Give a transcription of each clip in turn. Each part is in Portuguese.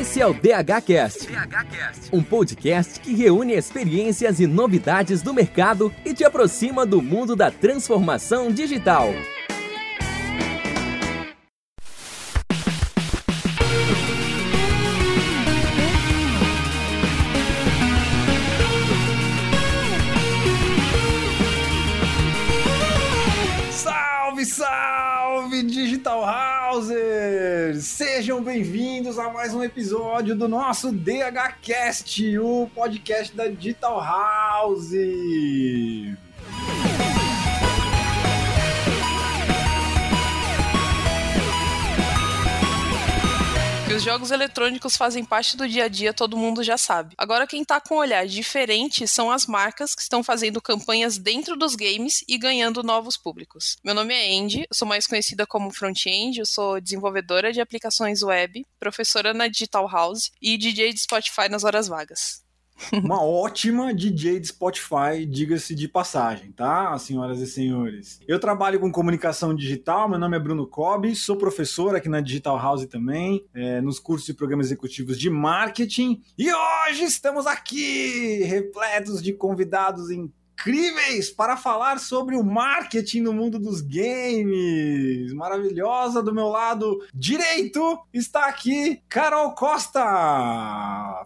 Esse é o DHCast, um podcast que reúne experiências e novidades do mercado e te aproxima do mundo da transformação digital. Bem-vindos a mais um episódio do nosso DHCast, o podcast da Digital House. Os jogos eletrônicos fazem parte do dia a dia, todo mundo já sabe. Agora, quem tá com um olhar diferente são as marcas que estão fazendo campanhas dentro dos games e ganhando novos públicos. Meu nome é Andy, sou mais conhecida como Front-End, eu sou desenvolvedora de aplicações web, professora na Digital House e DJ de Spotify nas horas vagas. Uma ótima DJ de Spotify, diga-se de passagem, tá, senhoras e senhores? Eu trabalho com comunicação digital, meu nome é Bruno Cobb, sou professor aqui na Digital House também, é, nos cursos de programas executivos de marketing, e hoje estamos aqui repletos de convidados incríveis para falar sobre o marketing no mundo dos games. Maravilhosa do meu lado direito está aqui Carol Costa.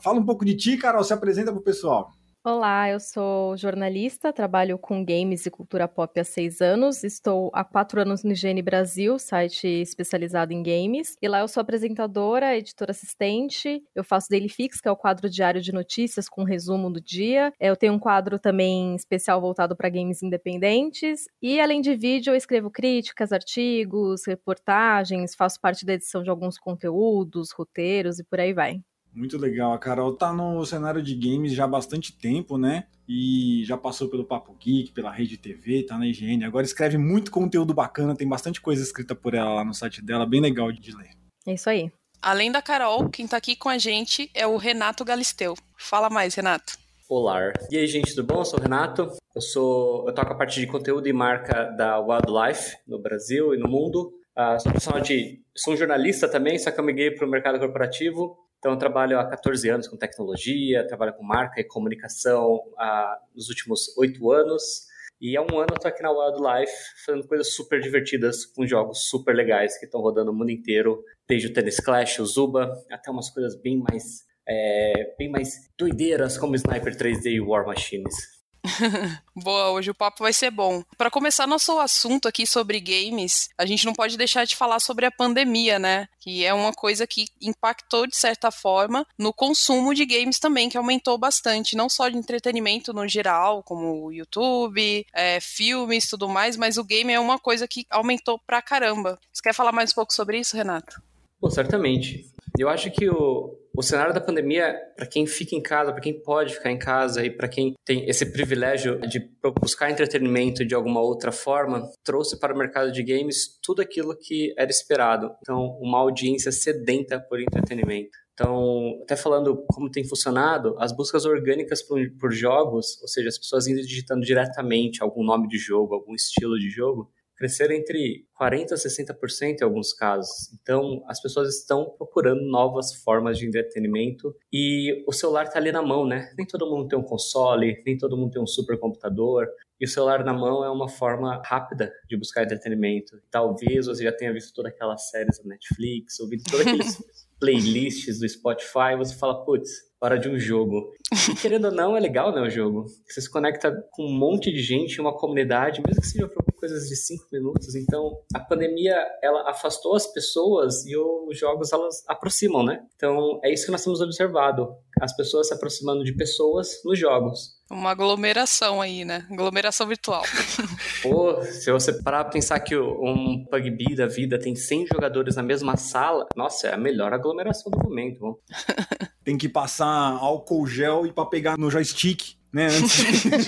Fala um pouco de ti, Carol, se apresenta pro pessoal. Olá, eu sou jornalista, trabalho com games e cultura pop há seis anos. Estou há quatro anos no IGN Brasil, site especializado em games. E lá eu sou apresentadora, editora assistente. Eu faço Daily Fix, que é o quadro diário de notícias com resumo do dia. Eu tenho um quadro também especial voltado para games independentes. E além de vídeo, eu escrevo críticas, artigos, reportagens, faço parte da edição de alguns conteúdos, roteiros e por aí vai. Muito legal. A Carol tá no cenário de games já há bastante tempo, né? E já passou pelo Papo Geek, pela Rede TV, tá na IGN. Agora escreve muito conteúdo bacana, tem bastante coisa escrita por ela lá no site dela, bem legal de ler. É isso aí. Além da Carol, quem tá aqui com a gente é o Renato Galisteu. Fala mais, Renato. Olá. E aí, gente, tudo bom? Eu sou o Renato. Eu sou, eu toco a parte de conteúdo e marca da Wildlife no Brasil e no mundo. Uh, sou profissional de, sou um jornalista também, só que eu migrei para o mercado corporativo. Então, eu trabalho há 14 anos com tecnologia, trabalho com marca e comunicação há, nos últimos oito anos. E há um ano eu estou aqui na Wildlife fazendo coisas super divertidas com jogos super legais que estão rodando no mundo inteiro, desde o Tennis Clash, o Zuba, até umas coisas bem mais, é, bem mais doideiras como Sniper 3D e War Machines. Boa, hoje o papo vai ser bom. Para começar nosso assunto aqui sobre games, a gente não pode deixar de falar sobre a pandemia, né? Que é uma coisa que impactou de certa forma no consumo de games também, que aumentou bastante, não só de entretenimento no geral, como o YouTube, é, filmes, tudo mais, mas o game é uma coisa que aumentou pra caramba. Você quer falar mais um pouco sobre isso, Renato? Bom, certamente. Eu acho que o, o cenário da pandemia, para quem fica em casa, para quem pode ficar em casa e para quem tem esse privilégio de buscar entretenimento de alguma outra forma, trouxe para o mercado de games tudo aquilo que era esperado. Então, uma audiência sedenta por entretenimento. Então, até falando como tem funcionado, as buscas orgânicas por, por jogos, ou seja, as pessoas indo digitando diretamente algum nome de jogo, algum estilo de jogo, cresceram entre 40% a 60% em alguns casos. Então, as pessoas estão procurando novas formas de entretenimento e o celular está ali na mão, né? Nem todo mundo tem um console, nem todo mundo tem um supercomputador. E o celular na mão é uma forma rápida de buscar entretenimento. Talvez você já tenha visto todas aquelas séries da Netflix, ouvido todos aqueles playlists do Spotify, você fala, putz, hora de um jogo. E querendo ou não, é legal, né, o jogo. Você se conecta com um monte de gente, uma comunidade, mesmo que seja por coisas de cinco minutos. Então, a pandemia, ela afastou as pessoas e os jogos, elas aproximam, né? Então, é isso que nós temos observado. As pessoas se aproximando de pessoas nos jogos. Uma aglomeração aí, né? Aglomeração virtual. Pô, se você parar pra pensar que um PUBG da vida tem 100 jogadores na mesma sala, nossa, é a melhor aglomeração do momento. Tem que passar álcool gel e para pegar no joystick, né?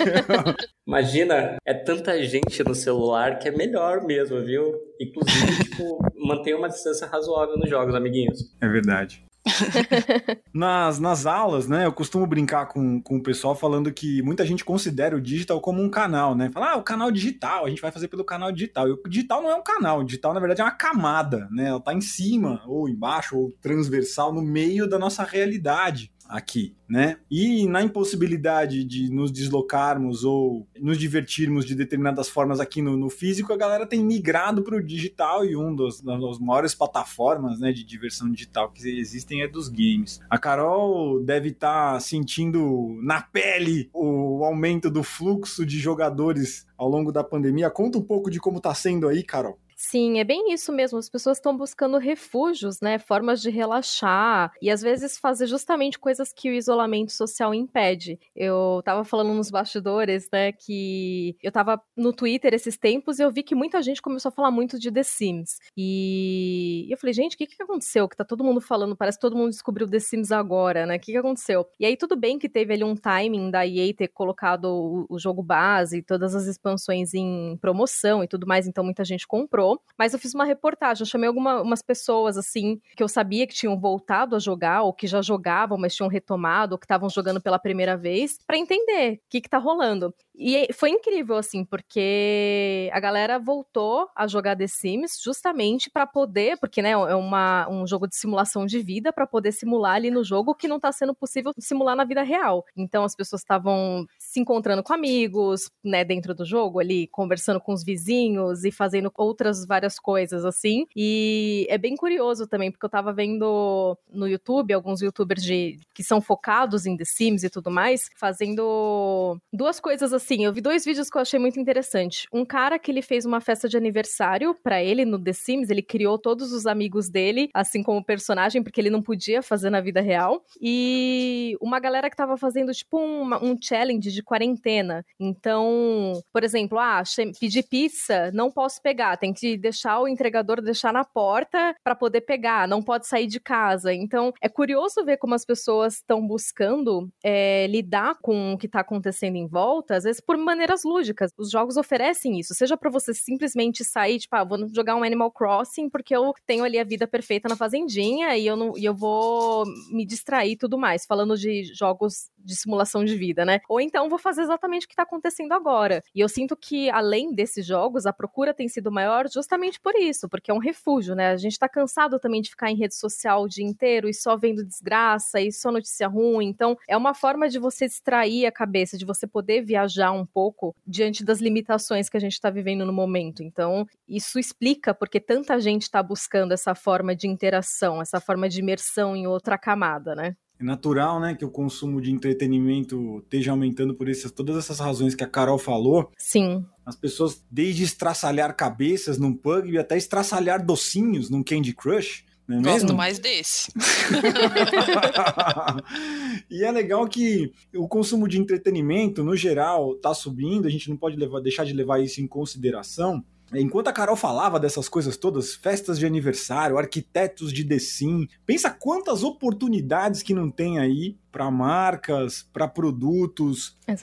Imagina, é tanta gente no celular que é melhor mesmo, viu? Inclusive, tipo, uma distância razoável nos jogos, amiguinhos. É verdade. nas, nas aulas, né, eu costumo brincar com, com o pessoal falando que muita gente considera o digital como um canal, né? Fala, ah, o canal digital, a gente vai fazer pelo canal digital. E o digital não é um canal, o digital, na verdade, é uma camada, né? Ela tá em cima, ou embaixo, ou transversal, no meio da nossa realidade aqui, né? E na impossibilidade de nos deslocarmos ou nos divertirmos de determinadas formas aqui no, no físico, a galera tem migrado para o digital e um dos, das maiores plataformas né, de diversão digital que existem é dos games. A Carol deve estar tá sentindo na pele o aumento do fluxo de jogadores ao longo da pandemia. Conta um pouco de como está sendo aí, Carol. Sim, é bem isso mesmo. As pessoas estão buscando refúgios, né? Formas de relaxar e às vezes fazer justamente coisas que o isolamento social impede. Eu tava falando nos bastidores, né, que eu tava no Twitter esses tempos e eu vi que muita gente começou a falar muito de The Sims. E eu falei, gente, o que, que aconteceu? Que tá todo mundo falando, parece que todo mundo descobriu The Sims agora, né? O que, que aconteceu? E aí tudo bem que teve ali um timing da EA ter colocado o, o jogo base, todas as expansões em promoção e tudo mais, então muita gente comprou mas eu fiz uma reportagem, eu chamei algumas pessoas, assim, que eu sabia que tinham voltado a jogar, ou que já jogavam, mas tinham retomado, ou que estavam jogando pela primeira vez, para entender o que, que tá rolando. E foi incrível, assim, porque a galera voltou a jogar The Sims justamente para poder, porque, né, é uma, um jogo de simulação de vida, para poder simular ali no jogo que não tá sendo possível simular na vida real. Então as pessoas estavam se encontrando com amigos, né, dentro do jogo ali, conversando com os vizinhos e fazendo outras várias coisas, assim. E é bem curioso também, porque eu tava vendo no YouTube alguns youtubers de, que são focados em The Sims e tudo mais, fazendo duas coisas assim assim, eu vi dois vídeos que eu achei muito interessante. Um cara que ele fez uma festa de aniversário para ele no The Sims, ele criou todos os amigos dele, assim como personagem, porque ele não podia fazer na vida real. E uma galera que tava fazendo tipo um, um challenge de quarentena. Então, por exemplo, ah, pedir pizza, não posso pegar, tem que deixar o entregador deixar na porta para poder pegar, não pode sair de casa. Então, é curioso ver como as pessoas estão buscando é, lidar com o que tá acontecendo em volta, às vezes por maneiras lúdicas. Os jogos oferecem isso, seja para você simplesmente sair, tipo, ah, vou jogar um Animal Crossing porque eu tenho ali a vida perfeita na fazendinha e eu, não, e eu vou me distrair e tudo mais, falando de jogos de simulação de vida, né? Ou então vou fazer exatamente o que tá acontecendo agora. E eu sinto que, além desses jogos, a procura tem sido maior justamente por isso, porque é um refúgio, né? A gente tá cansado também de ficar em rede social o dia inteiro e só vendo desgraça e só notícia ruim. Então, é uma forma de você distrair a cabeça, de você poder viajar um pouco diante das limitações que a gente está vivendo no momento. Então, isso explica porque tanta gente está buscando essa forma de interação, essa forma de imersão em outra camada, né? É natural, né, que o consumo de entretenimento esteja aumentando por essas, todas essas razões que a Carol falou. Sim. As pessoas, desde estraçalhar cabeças num pug até estraçalhar docinhos num Candy Crush, não é Gosto mesmo? mais desse. e é legal que o consumo de entretenimento, no geral, está subindo, a gente não pode levar, deixar de levar isso em consideração. Enquanto a Carol falava dessas coisas todas, festas de aniversário, arquitetos de The Sim, pensa quantas oportunidades que não tem aí para marcas, para produtos, é,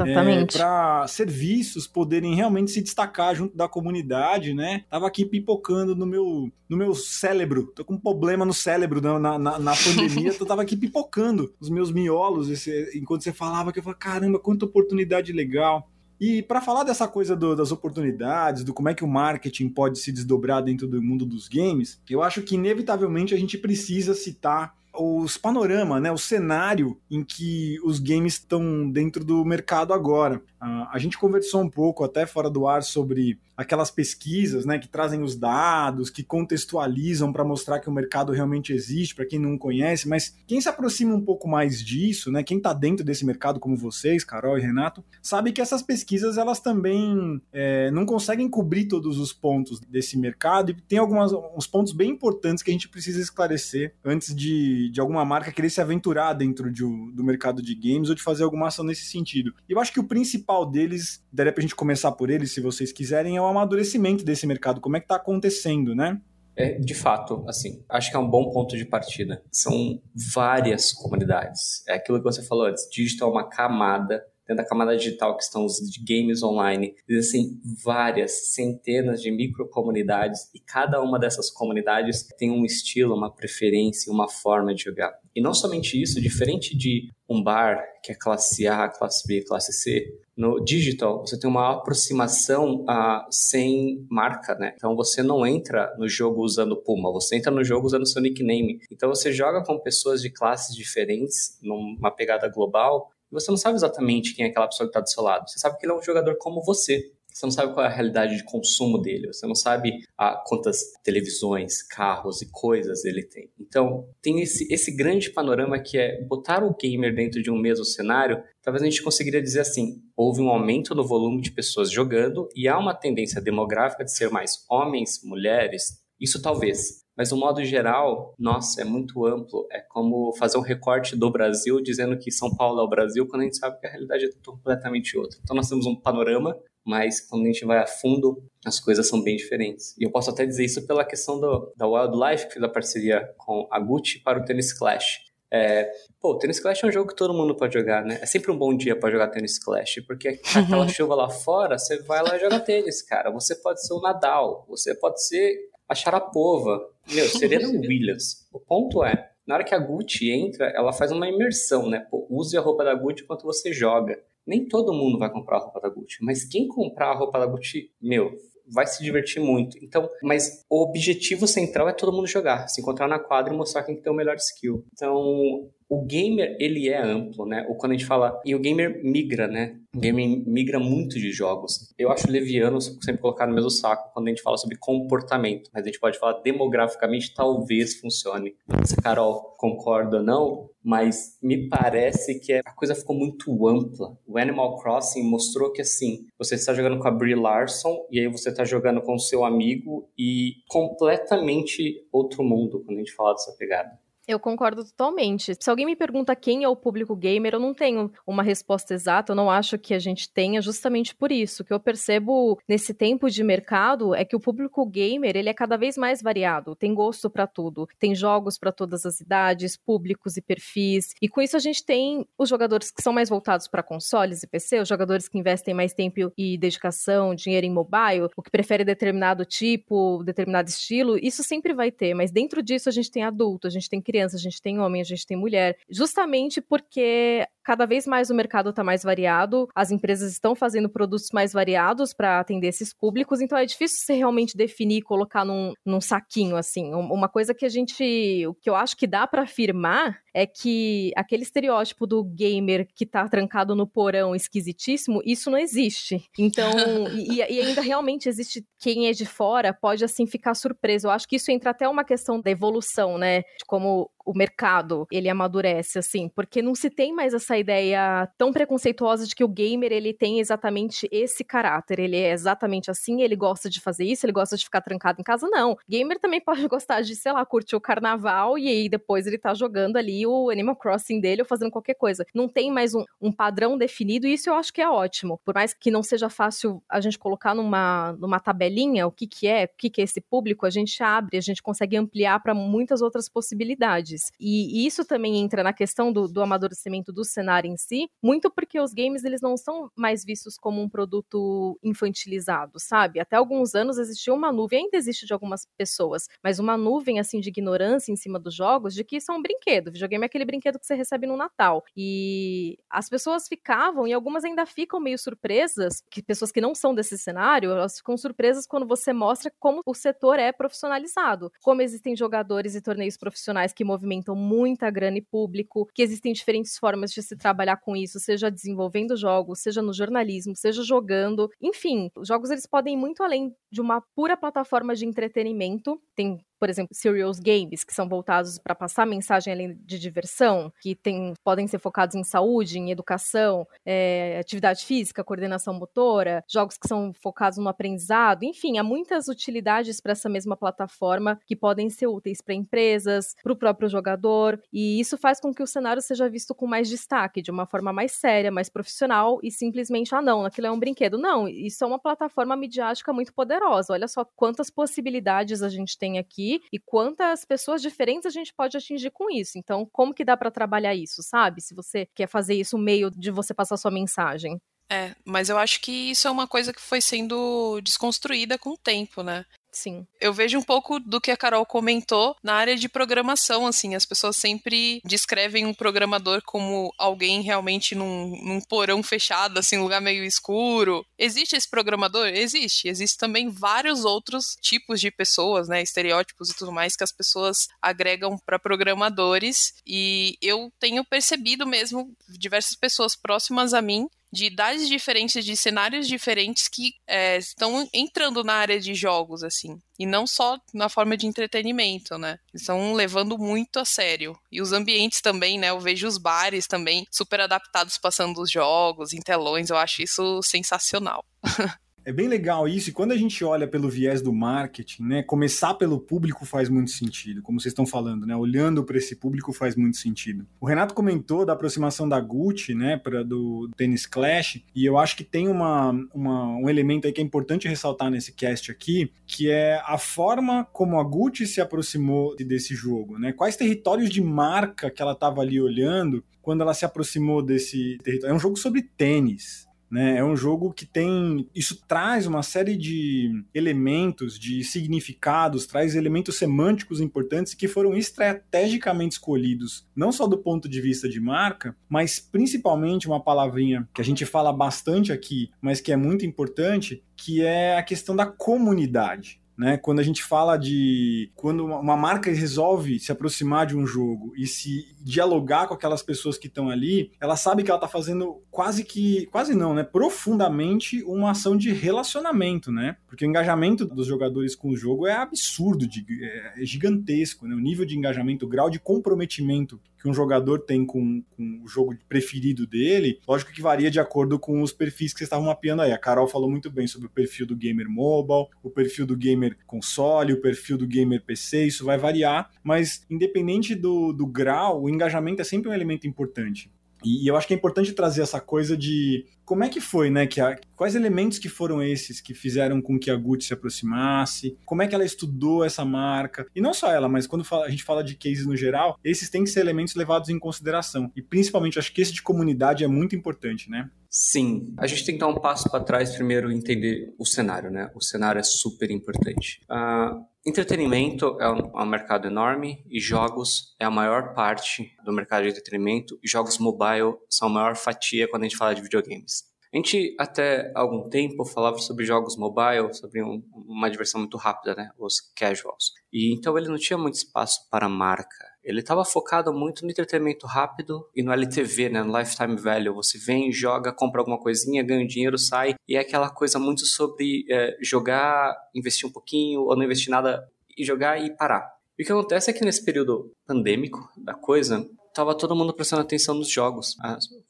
para serviços poderem realmente se destacar junto da comunidade, né? Tava aqui pipocando no meu, no meu cérebro, tô com um problema no cérebro na, na, na pandemia, eu tava aqui pipocando os meus miolos esse, enquanto você falava, que eu falava, caramba, quanta oportunidade legal. E para falar dessa coisa do, das oportunidades, do como é que o marketing pode se desdobrar dentro do mundo dos games, eu acho que inevitavelmente a gente precisa citar os panorama, né, o cenário em que os games estão dentro do mercado agora. Uh, a gente conversou um pouco até fora do ar sobre aquelas pesquisas, né, que trazem os dados, que contextualizam para mostrar que o mercado realmente existe, para quem não conhece, mas quem se aproxima um pouco mais disso, né, quem está dentro desse mercado como vocês, Carol e Renato, sabe que essas pesquisas elas também é, não conseguem cobrir todos os pontos desse mercado e tem alguns uns pontos bem importantes que a gente precisa esclarecer antes de, de alguma marca querer se aventurar dentro de, do mercado de games ou de fazer alguma ação nesse sentido. E eu acho que o principal deles, daria pra gente começar por eles, se vocês quiserem, é o amadurecimento desse mercado. Como é que tá acontecendo, né? É, de fato, assim, acho que é um bom ponto de partida. São várias comunidades. É aquilo que você falou antes, digital é uma camada dentro da camada digital que estão os games online, existem várias centenas de microcomunidades e cada uma dessas comunidades tem um estilo, uma preferência, uma forma de jogar. E não somente isso, diferente de um bar que é classe A, classe B, classe C, no digital você tem uma aproximação sem marca, né? Então você não entra no jogo usando Puma, você entra no jogo usando seu nickname. Então você joga com pessoas de classes diferentes, numa pegada global, e você não sabe exatamente quem é aquela pessoa que está do seu lado. Você sabe que ele é um jogador como você. Você não sabe qual é a realidade de consumo dele, você não sabe ah, quantas televisões, carros e coisas ele tem. Então, tem esse, esse grande panorama que é botar o gamer dentro de um mesmo cenário. Talvez a gente conseguiria dizer assim: houve um aumento no volume de pessoas jogando e há uma tendência demográfica de ser mais homens, mulheres. Isso talvez. Mas, no modo geral, nossa, é muito amplo. É como fazer um recorte do Brasil dizendo que São Paulo é o Brasil, quando a gente sabe que a realidade é completamente outra. Então, nós temos um panorama mas quando a gente vai a fundo, as coisas são bem diferentes. E eu posso até dizer isso pela questão do, da Wildlife, que fez a parceria com a Gucci para o Tennis Clash. É, pô, o Tennis Clash é um jogo que todo mundo pode jogar, né? É sempre um bom dia para jogar Tennis Clash, porque aquela uhum. chuva lá fora, você vai lá e joga tênis, cara. Você pode ser o Nadal, você pode ser a Sharapova, meu, Serena Williams. O ponto é, na hora que a Gucci entra, ela faz uma imersão, né? Pô, use a roupa da Gucci enquanto você joga nem todo mundo vai comprar a roupa da Gucci, mas quem comprar a roupa da Gucci, meu, vai se divertir muito. Então, mas o objetivo central é todo mundo jogar, se encontrar na quadra e mostrar quem tem o melhor skill. Então, o gamer, ele é amplo, né? Ou quando a gente fala... E o gamer migra, né? O gamer migra muito de jogos. Eu acho leviano sempre colocar no mesmo saco quando a gente fala sobre comportamento. Mas a gente pode falar demograficamente, talvez funcione. Se a Carol concorda ou não, mas me parece que a coisa ficou muito ampla. O Animal Crossing mostrou que, assim, você está jogando com a Brie Larson e aí você está jogando com o seu amigo e completamente outro mundo quando a gente fala dessa pegada. Eu concordo totalmente. Se alguém me pergunta quem é o público gamer, eu não tenho uma resposta exata, eu não acho que a gente tenha justamente por isso. O que eu percebo nesse tempo de mercado é que o público gamer, ele é cada vez mais variado, tem gosto para tudo, tem jogos para todas as idades, públicos e perfis. E com isso a gente tem os jogadores que são mais voltados para consoles e PC, os jogadores que investem mais tempo e dedicação, dinheiro em mobile, o que prefere determinado tipo, determinado estilo, isso sempre vai ter, mas dentro disso a gente tem adulto, a gente tem criança a gente tem homem, a gente tem mulher, justamente porque cada vez mais o mercado está mais variado, as empresas estão fazendo produtos mais variados para atender esses públicos, então é difícil você realmente definir e colocar num, num saquinho assim. Uma coisa que a gente, o que eu acho que dá para afirmar é que aquele estereótipo do gamer que tá trancado no porão esquisitíssimo, isso não existe. Então, e, e, ainda realmente existe quem é de fora pode assim ficar surpreso. Eu acho que isso entra até uma questão da evolução, né? De como o mercado ele amadurece assim, porque não se tem mais essa ideia tão preconceituosa de que o gamer ele tem exatamente esse caráter, ele é exatamente assim, ele gosta de fazer isso, ele gosta de ficar trancado em casa, não. Gamer também pode gostar de, sei lá, curtir o carnaval e aí depois ele tá jogando ali o Animal Crossing dele ou fazendo qualquer coisa. Não tem mais um, um padrão definido e isso eu acho que é ótimo. Por mais que não seja fácil a gente colocar numa, numa tabelinha o que que é, o que que é esse público, a gente abre, a gente consegue ampliar para muitas outras possibilidades. E, isso também entra na questão do, do amadurecimento do cenário em si, muito porque os games eles não são mais vistos como um produto infantilizado, sabe? Até alguns anos existia uma nuvem, ainda existe de algumas pessoas, mas uma nuvem assim de ignorância em cima dos jogos de que isso é um brinquedo. videogame é aquele brinquedo que você recebe no Natal. E as pessoas ficavam, e algumas ainda ficam meio surpresas, que pessoas que não são desse cenário, elas ficam surpresas quando você mostra como o setor é profissionalizado, como existem jogadores e torneios profissionais que movimentam movimentam muita grana e público, que existem diferentes formas de se trabalhar com isso, seja desenvolvendo jogos, seja no jornalismo, seja jogando. Enfim, os jogos eles podem ir muito além de uma pura plataforma de entretenimento. Tem por exemplo, serious games, que são voltados para passar mensagem além de diversão, que tem, podem ser focados em saúde, em educação, é, atividade física, coordenação motora, jogos que são focados no aprendizado, enfim, há muitas utilidades para essa mesma plataforma que podem ser úteis para empresas, para o próprio jogador, e isso faz com que o cenário seja visto com mais destaque, de uma forma mais séria, mais profissional, e simplesmente, ah, não, aquilo é um brinquedo. Não, isso é uma plataforma midiática muito poderosa. Olha só quantas possibilidades a gente tem aqui e quantas pessoas diferentes a gente pode atingir com isso. Então, como que dá para trabalhar isso, sabe? Se você quer fazer isso meio de você passar sua mensagem. É, mas eu acho que isso é uma coisa que foi sendo desconstruída com o tempo, né? Sim. Eu vejo um pouco do que a Carol comentou na área de programação, assim, as pessoas sempre descrevem um programador como alguém realmente num, num porão fechado, assim, um lugar meio escuro. Existe esse programador? Existe. Existem também vários outros tipos de pessoas, né, estereótipos e tudo mais que as pessoas agregam para programadores e eu tenho percebido mesmo diversas pessoas próximas a mim de idades diferentes, de cenários diferentes que é, estão entrando na área de jogos, assim. E não só na forma de entretenimento, né? Estão levando muito a sério. E os ambientes também, né? Eu vejo os bares também super adaptados passando os jogos em telões. Eu acho isso sensacional. É bem legal isso, e quando a gente olha pelo viés do marketing, né, começar pelo público faz muito sentido, como vocês estão falando, né, olhando para esse público faz muito sentido. O Renato comentou da aproximação da Gucci, né, para do Tennis Clash, e eu acho que tem uma, uma, um elemento aí que é importante ressaltar nesse cast aqui, que é a forma como a Gucci se aproximou desse jogo, né, quais territórios de marca que ela estava ali olhando quando ela se aproximou desse território. É um jogo sobre tênis, né? É um jogo que tem. Isso traz uma série de elementos, de significados, traz elementos semânticos importantes que foram estrategicamente escolhidos, não só do ponto de vista de marca, mas principalmente uma palavrinha que a gente fala bastante aqui, mas que é muito importante, que é a questão da comunidade. Né? Quando a gente fala de quando uma marca resolve se aproximar de um jogo e se dialogar com aquelas pessoas que estão ali, ela sabe que ela está fazendo quase que, quase não, né? Profundamente uma ação de relacionamento, né? Porque o engajamento dos jogadores com o jogo é absurdo, de, é gigantesco, né? O nível de engajamento, o grau de comprometimento que um jogador tem com, com, o jogo preferido dele, lógico que varia de acordo com os perfis que vocês estavam mapeando aí. A Carol falou muito bem sobre o perfil do gamer mobile, o perfil do gamer console, o perfil do gamer PC, isso vai variar, mas independente do, do grau, o engajamento é sempre um elemento importante. E, eu acho que é importante trazer essa coisa de como é que foi, né? Que a, quais elementos que foram esses que fizeram com que a Gucci se aproximasse? Como é que ela estudou essa marca? E não só ela, mas quando a gente fala de cases no geral, esses têm que ser elementos levados em consideração. E principalmente, acho que esse de comunidade é muito importante, né? Sim, a gente tem que dar um passo para trás primeiro entender o cenário, né? O cenário é super importante. Uh, entretenimento é um, é um, mercado enorme e jogos é a maior parte do mercado de entretenimento e jogos mobile são a maior fatia quando a gente fala de videogames. A gente até algum tempo falava sobre jogos mobile, sobre um, uma diversão muito rápida, né? Os casuals. E então ele não tinha muito espaço para marca. Ele estava focado muito no entretenimento rápido e no LTV, né, no lifetime value. Você vem, joga, compra alguma coisinha, ganha dinheiro, sai e é aquela coisa muito sobre é, jogar, investir um pouquinho ou não investir nada e jogar e parar. E o que acontece é que nesse período pandêmico da coisa, estava todo mundo prestando atenção nos jogos,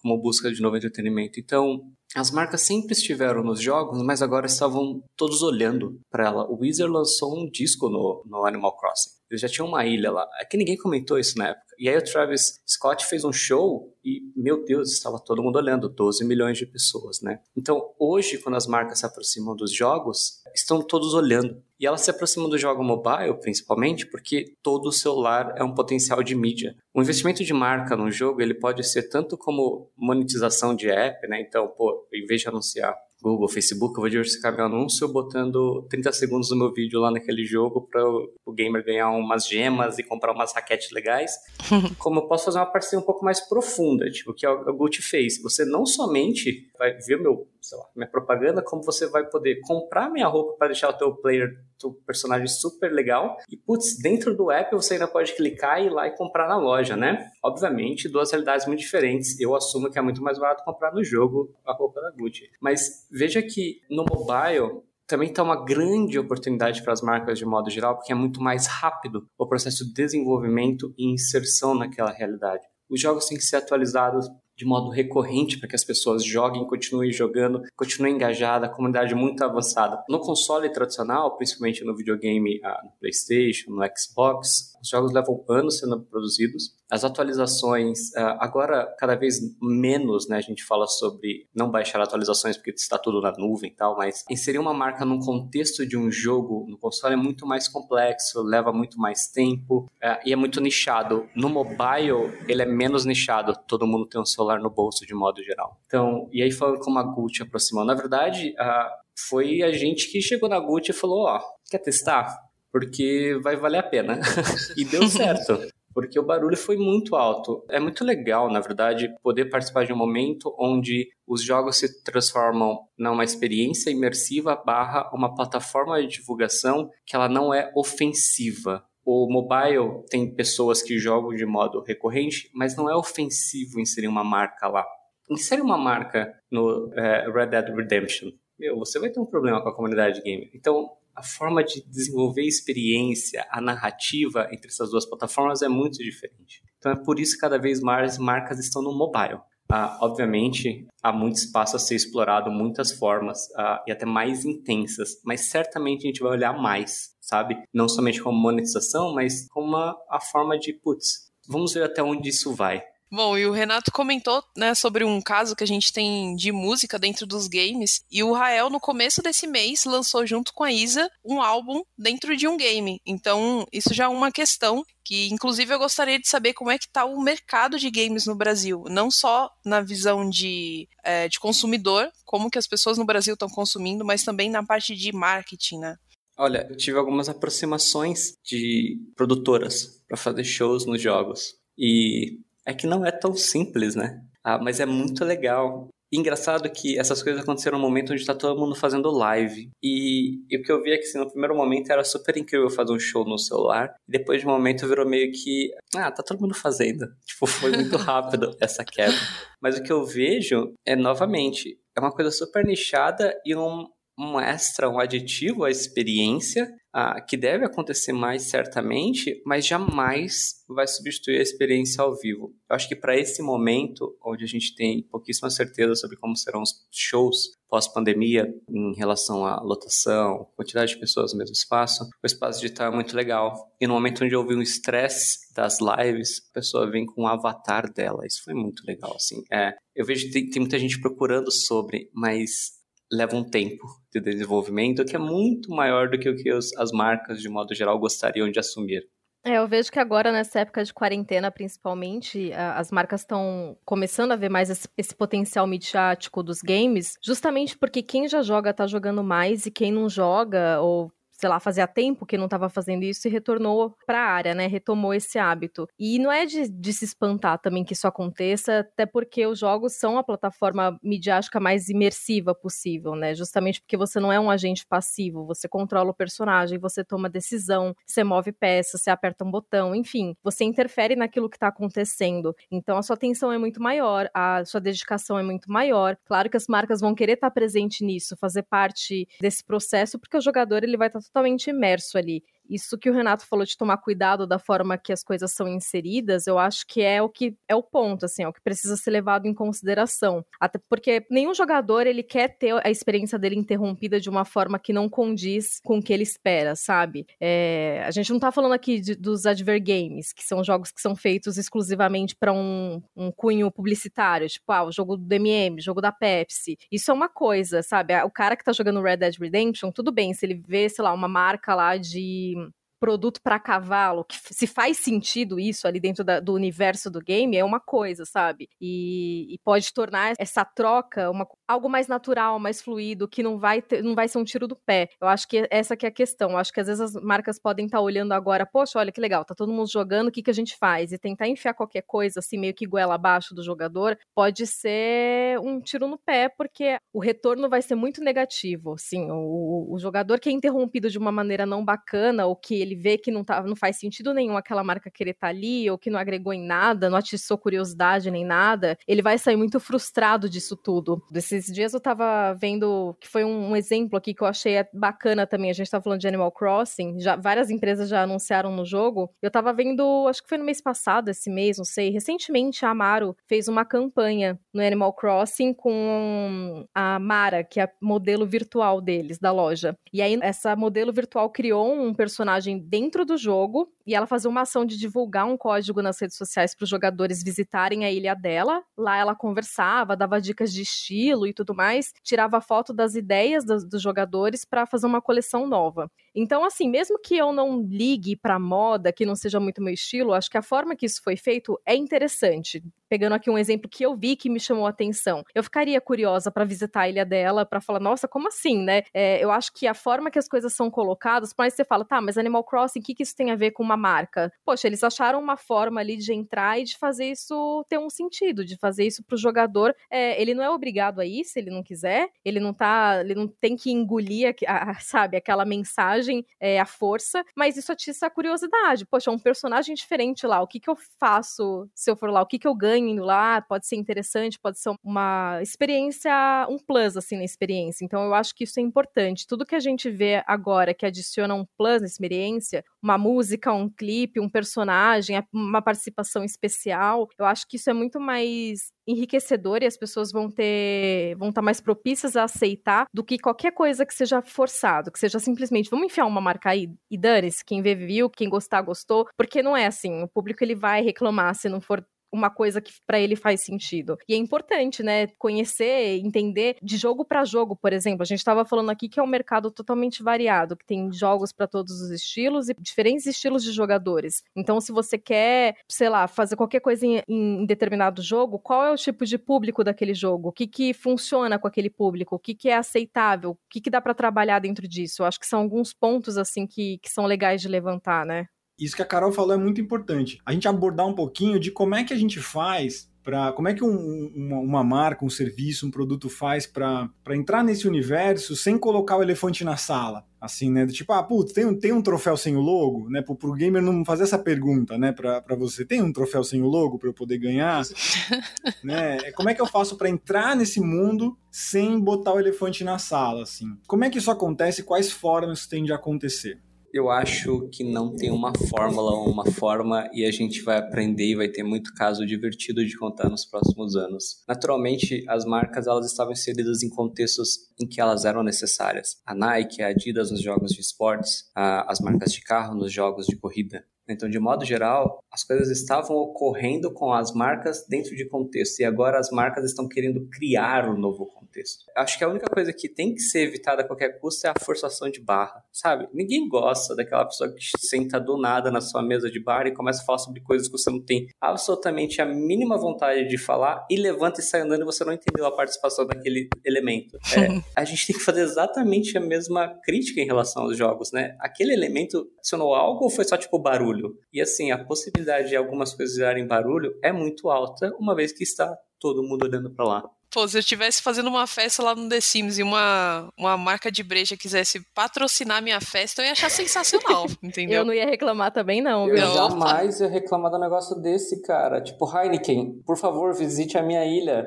como busca de novo entretenimento. Então, as marcas sempre estiveram nos jogos, mas agora estavam todos olhando para ela. O Wizard lançou um disco no, no Animal Crossing. Eles já tinham uma ilha lá. É que ninguém comentou isso na época. E aí o Travis Scott fez um show e, meu Deus, estava todo mundo olhando, 12 milhões de pessoas, né? Então, hoje, quando as marcas se aproximam dos jogos, estão todos olhando. E elas se aproximam do jogo mobile, principalmente, porque todo celular é um potencial de mídia. O investimento de marca num jogo, ele pode ser tanto como monetização de app, né? Então, pô, em vez de anunciar Google, Facebook, eu vou diversificar meu anúncio botando 30 segundos do meu vídeo lá naquele jogo para o gamer ganhar umas gemas e comprar umas raquetes legais. Como eu posso fazer uma parceria um pouco mais profunda, tipo o que a Gucci fez. Você não somente vai ver meu, sei lá, minha propaganda, como você vai poder comprar minha roupa para deixar o teu player, teu personagem super legal. E putz, dentro do app você ainda pode clicar e ir lá e comprar na loja, né? Obviamente, duas realidades muito diferentes. Eu assumo que é muito mais barato comprar no jogo a roupa da Gucci. Mas veja que no mobile também está uma grande oportunidade para as marcas de modo geral, porque é muito mais rápido o processo de desenvolvimento e inserção naquela realidade. Os jogos têm que ser atualizados de modo recorrente para que as pessoas joguem, continuem jogando, continuem engajadas, a comunidade muito avançada. No console tradicional, principalmente no videogame, ah, no PlayStation, no Xbox, os jogos levam anos sendo produzidos. As atualizações, ah, agora cada vez menos, né? A gente fala sobre não baixar atualizações porque está tudo na nuvem e tal, mas inserir uma marca num contexto de um jogo no console é muito mais complexo, leva muito mais tempo ah, e é muito nichado. No mobile, ele é menos nichado, todo mundo tem um celular no bolso de modo geral. Então, e aí falando como a Gucci aproximou, na verdade, a foi a gente que chegou na Gucci e falou, ó, quer testar? Porque vai valer a pena. e deu certo porque o barulho foi muito alto. É muito legal, na verdade, poder participar de um momento onde os jogos se transformam numa experiência imersiva barra uma plataforma de divulgação que ela não é ofensiva. O mobile tem pessoas que jogam de modo recorrente, mas não é ofensivo inserir uma marca lá. Insere uma marca no é, Red Dead Redemption. Meu, você vai ter um problema com a comunidade gamer. Então, a forma de desenvolver experiência, a narrativa entre essas duas plataformas é muito diferente. Então é por isso que cada vez mais marcas estão no mobile. Ah, obviamente, há muito espaço a ser explorado, muitas formas ah, e até mais intensas, mas certamente a gente vai olhar mais, sabe? Não somente como monetização, mas como uma, a forma de, putz, vamos ver até onde isso vai. Bom, e o Renato comentou, né, sobre um caso que a gente tem de música dentro dos games, e o Rael, no começo desse mês, lançou junto com a Isa um álbum dentro de um game. Então, isso já é uma questão que, inclusive, eu gostaria de saber como é que está o mercado de games no Brasil, não só na visão de, é, de consumidor, como que as pessoas no Brasil estão consumindo, mas também na parte de marketing, né? Olha, eu tive algumas aproximações de produtoras para fazer shows nos jogos. E é que não é tão simples, né? Ah, mas é muito legal. engraçado que essas coisas aconteceram no momento onde está todo mundo fazendo live. E, e, o que eu vi é que assim, no primeiro momento era super incrível fazer um show no celular. E depois de um momento virou meio que. Ah, tá todo mundo fazendo. Tipo, foi muito rápido essa quebra. Mas o que eu vejo é, novamente, é uma coisa super nichada e um, um extra, um aditivo à experiência, ah, que deve acontecer mais certamente, mas jamais vai substituir a experiência ao vivo. Eu acho que para esse momento, onde a gente tem pouquíssima certeza sobre como serão os shows pós-pandemia em relação à lotação, quantidade de pessoas no mesmo espaço, o espaço digital é muito legal. E no momento onde houve um estresse das lives, a pessoa vem com o avatar dela. Isso foi muito legal, assim. É, eu vejo que tem, tem muita gente procurando sobre, mas leva um tempo de desenvolvimento que é muito maior do que o que os, as marcas, de modo geral, gostariam de assumir. É, eu vejo que agora, nessa época de quarentena, principalmente, as marcas estão começando a ver mais esse, esse, potencial midiático dos games, justamente porque quem já joga tá jogando mais e quem não joga ou sei lá, fazia tempo que não estava fazendo isso e retornou para a área, né? Retomou esse hábito. E não é de, de, se espantar também que isso aconteça, até porque os jogos são a plataforma midiática mais imersiva possível, né? Justamente porque você não é um agente passivo, você controla o personagem, você toma decisão, você move peças, você aperta um botão, enfim, você interfere naquilo que está acontecendo. Então a sua atenção é muito maior, a sua dedicação é muito maior. Claro que as marcas vão querer estar tá presente nisso, fazer parte desse processo, porque o jogador ele vai estar tá totalmente imerso ali. Isso que o Renato falou de tomar cuidado da forma que as coisas são inseridas, eu acho que é o que é o ponto, assim, é o que precisa ser levado em consideração. Até porque nenhum jogador ele quer ter a experiência dele interrompida de uma forma que não condiz com o que ele espera, sabe? É, a gente não tá falando aqui de, dos advergames, que são jogos que são feitos exclusivamente para um, um cunho publicitário, tipo, ah, o jogo do DMM, jogo da Pepsi. Isso é uma coisa, sabe? O cara que tá jogando Red Dead Redemption, tudo bem, se ele vê, sei lá, uma marca lá de produto para cavalo, que se faz sentido isso ali dentro da, do universo do game, é uma coisa, sabe? E, e, pode tornar essa troca uma, algo mais natural, mais fluido, que não vai, ter, não vai ser um tiro do pé. Eu acho que essa que é a questão. Eu acho que às vezes as marcas podem estar tá olhando agora, poxa, olha que legal, tá todo mundo jogando, o que, que a gente faz? E tentar enfiar qualquer coisa, assim, meio que goela abaixo do jogador, pode ser um tiro no pé, porque o retorno vai ser muito negativo, assim, o, o jogador que é interrompido de uma maneira não bacana, ou que ele vê que não, tá, não faz sentido nenhum aquela marca querer estar tá ali, ou que não agregou em nada, não atiçou curiosidade nem nada, ele vai sair muito frustrado disso tudo. Desses dias eu tava vendo, que foi um, um exemplo aqui que eu achei bacana também, a gente tava falando de Animal Crossing, já, várias empresas já anunciaram no jogo, eu tava vendo, acho que foi no mês passado, esse mês, não sei, recentemente a Amaro fez uma campanha no Animal Crossing com a Mara, que é a modelo virtual deles, da loja. E aí essa modelo virtual criou um personagem dentro do jogo e ela fazia uma ação de divulgar um código nas redes sociais para os jogadores visitarem a ilha dela. Lá ela conversava, dava dicas de estilo e tudo mais, tirava foto das ideias dos, dos jogadores para fazer uma coleção nova. Então, assim, mesmo que eu não ligue para moda, que não seja muito meu estilo, acho que a forma que isso foi feito é interessante. Pegando aqui um exemplo que eu vi que me chamou a atenção, eu ficaria curiosa para visitar a ilha dela, para falar, nossa, como assim, né? É, eu acho que a forma que as coisas são colocadas, mas você fala, tá, mas Animal Crossing, o que, que isso tem a ver com uma marca? Poxa, eles acharam uma forma ali de entrar e de fazer isso ter um sentido, de fazer isso pro jogador. É, ele não é obrigado a ir se ele não quiser, ele não tá, ele não tem que engolir, a, a, sabe, aquela mensagem é, à força, mas isso atiça a curiosidade. Poxa, um personagem diferente lá, o que que eu faço se eu for lá? O que que eu ganho indo lá? Pode ser interessante, pode ser uma experiência, um plus, assim, na experiência. Então, eu acho que isso é importante. Tudo que a gente vê agora que adiciona um plus na experiência, uma música, um clipe, um personagem, uma participação especial, eu acho que isso é muito mais enriquecedor e as pessoas vão ter vão estar tá mais propícias a aceitar do que qualquer coisa que seja forçado, que seja simplesmente vamos enfiar uma marca aí e dane-se, quem vê viu, quem gostar gostou, porque não é assim, o público ele vai reclamar se não for uma coisa que para ele faz sentido. E é importante, né, conhecer, entender de jogo para jogo, por exemplo. A gente estava falando aqui que é um mercado totalmente variado, que tem jogos para todos os estilos e diferentes estilos de jogadores. Então, se você quer, sei lá, fazer qualquer coisa em, em determinado jogo, qual é o tipo de público daquele jogo? O que que funciona com aquele público? O que que é aceitável? O que que dá para trabalhar dentro disso? Eu acho que são alguns pontos assim que, que são legais de levantar, né? Isso que a Carol falou é muito importante. A gente abordar um pouquinho de como é que a gente faz para como é que um, uma, uma, marca, um serviço, um produto faz para entrar nesse universo sem colocar o elefante na sala. Assim, né? Tipo, ah, putz, tem um, tem um troféu sem o logo, né? Pro, pro gamer não fazer essa pergunta, né? Pra, pra você, tem um troféu sem o logo para eu poder ganhar? né? Como é que eu faço para entrar nesse mundo sem botar o elefante na sala, assim? Como é que isso acontece? Quais formas tem de acontecer? Eu acho que não tem uma fórmula ou uma forma e a gente vai aprender e vai ter muito caso divertido de contar nos próximos anos. Naturalmente, as marcas elas estavam inseridas em contextos em que elas eram necessárias. A Nike, a Adidas nos jogos de esportes, a, as marcas de carro nos jogos de corrida. Então, de modo geral, as coisas estavam ocorrendo com as marcas dentro de contexto e agora as marcas estão querendo criar um novo contexto. Acho que a única coisa que tem que ser evitada a qualquer custo é a forçação de barra, sabe? Ninguém gosta daquela pessoa que senta do nada na sua mesa de bar e começa a falar sobre coisas que você não tem absolutamente a mínima vontade de falar e levanta e sai andando e você não entendeu a participação daquele elemento. É, a gente tem que fazer exatamente a mesma crítica em relação aos jogos, né? Aquele elemento adicionou algo ou foi só tipo barulho? Barulho. E assim, a possibilidade de algumas coisas darem barulho é muito alta, uma vez que está todo mundo olhando para lá. Pô, se eu estivesse fazendo uma festa lá no The Sims e uma, uma marca de breja quisesse patrocinar minha festa, eu ia achar sensacional, entendeu? Eu não ia reclamar também, não. Eu viu? jamais ia reclamar do negócio desse, cara. Tipo, Heineken, por favor, visite a minha ilha.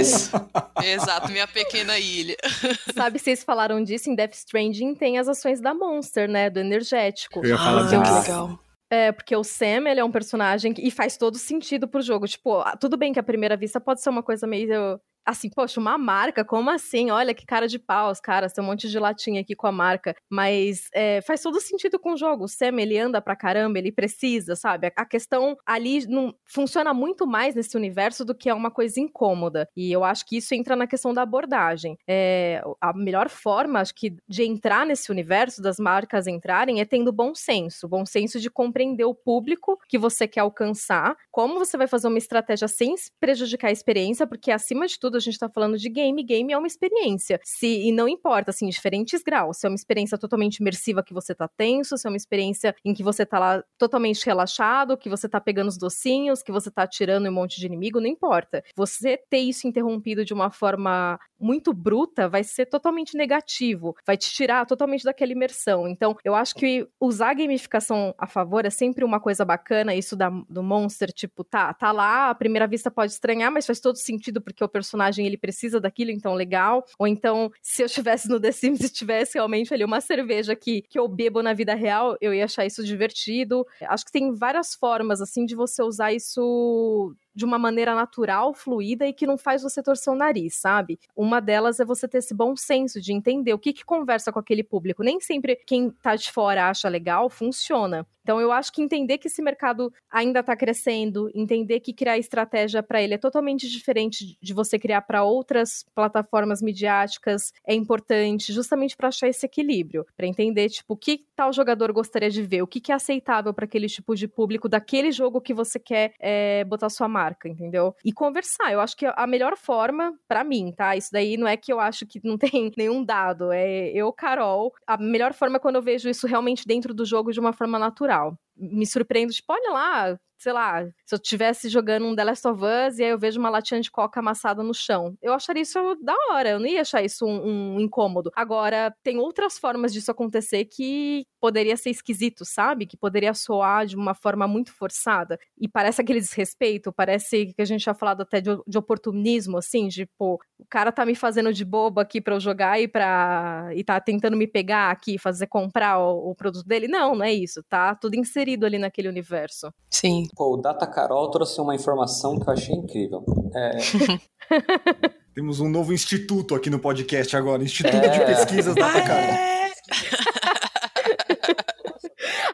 Isso. Exato, minha pequena ilha. Sabe, vocês falaram disso, em Death Stranding tem as ações da Monster, né? Do energético. Eu ia falar ah, disso. Que legal. É, porque o Sam, ele é um personagem que, e faz todo sentido pro jogo. Tipo, tudo bem que à primeira vista pode ser uma coisa meio assim, poxa, uma marca, como assim? Olha que cara de pau, os caras, tem um monte de latinha aqui com a marca. Mas é, faz todo sentido com o jogo. O Sam, ele anda pra caramba, ele precisa, sabe? A questão ali não funciona muito mais nesse universo do que é uma coisa incômoda. E eu acho que isso entra na questão da abordagem. É, a melhor forma, acho que, de entrar nesse universo, das marcas entrarem, é tendo bom senso. Bom senso de compreender o público que você quer alcançar, como você vai fazer uma estratégia sem prejudicar a experiência, porque acima de tudo, tudo, a gente tá falando de game, game é uma experiência. Se, e não importa, assim, diferentes graus. Se é uma experiência totalmente imersiva que você tá tenso, se é uma experiência em que você tá lá totalmente relaxado, que você tá pegando os docinhos, que você tá atirando um monte de inimigo, não importa. Você ter isso interrompido de uma forma muito bruta vai ser totalmente negativo, vai te tirar totalmente daquela imersão. Então, eu acho que usar gamificação a favor é sempre uma coisa bacana, isso da, do Monster, tipo, tá, tá lá, à primeira vista pode estranhar, mas faz todo sentido porque o personagem personagem ele precisa daquilo, então legal. Ou então, se eu estivesse no The Sims e tivesse realmente ali uma cerveja que, que eu bebo na vida real, eu ia achar isso divertido. Acho que tem várias formas, assim, de você usar isso de uma maneira natural, fluida e que não faz você torcer o nariz, sabe? Uma delas é você ter esse bom senso de entender o que que conversa com aquele público. Nem sempre quem tá de fora acha legal funciona. Então eu acho que entender que esse mercado ainda está crescendo, entender que criar estratégia para ele é totalmente diferente de você criar para outras plataformas midiáticas é importante, justamente para achar esse equilíbrio, para entender tipo o que tal jogador gostaria de ver, o que, que é aceitável para aquele tipo de público daquele jogo que você quer é, botar sua marca, entendeu? E conversar. Eu acho que a melhor forma para mim, tá? Isso daí não é que eu acho que não tem nenhum dado, é eu, Carol. A melhor forma é quando eu vejo isso realmente dentro do jogo de uma forma natural me surpreendo, tipo, olha lá, sei lá, se eu estivesse jogando um The Last of Us e aí eu vejo uma latinha de coca amassada no chão. Eu acharia isso da hora, eu não ia achar isso um, um incômodo. Agora, tem outras formas disso acontecer que poderia ser esquisito, sabe? Que poderia soar de uma forma muito forçada. E parece aquele desrespeito, parece que a gente já falado até de, de oportunismo, assim, de, pô, o cara tá me fazendo de bobo aqui pra eu jogar e pra. e tá tentando me pegar aqui, fazer comprar o, o produto dele. Não, não é isso, tá? Tudo inserido ali naquele universo. Sim. Pô, o Data Carol trouxe uma informação que eu achei incrível. É... Temos um novo instituto aqui no podcast agora, Instituto é... de Pesquisas Data ah, Carol. É...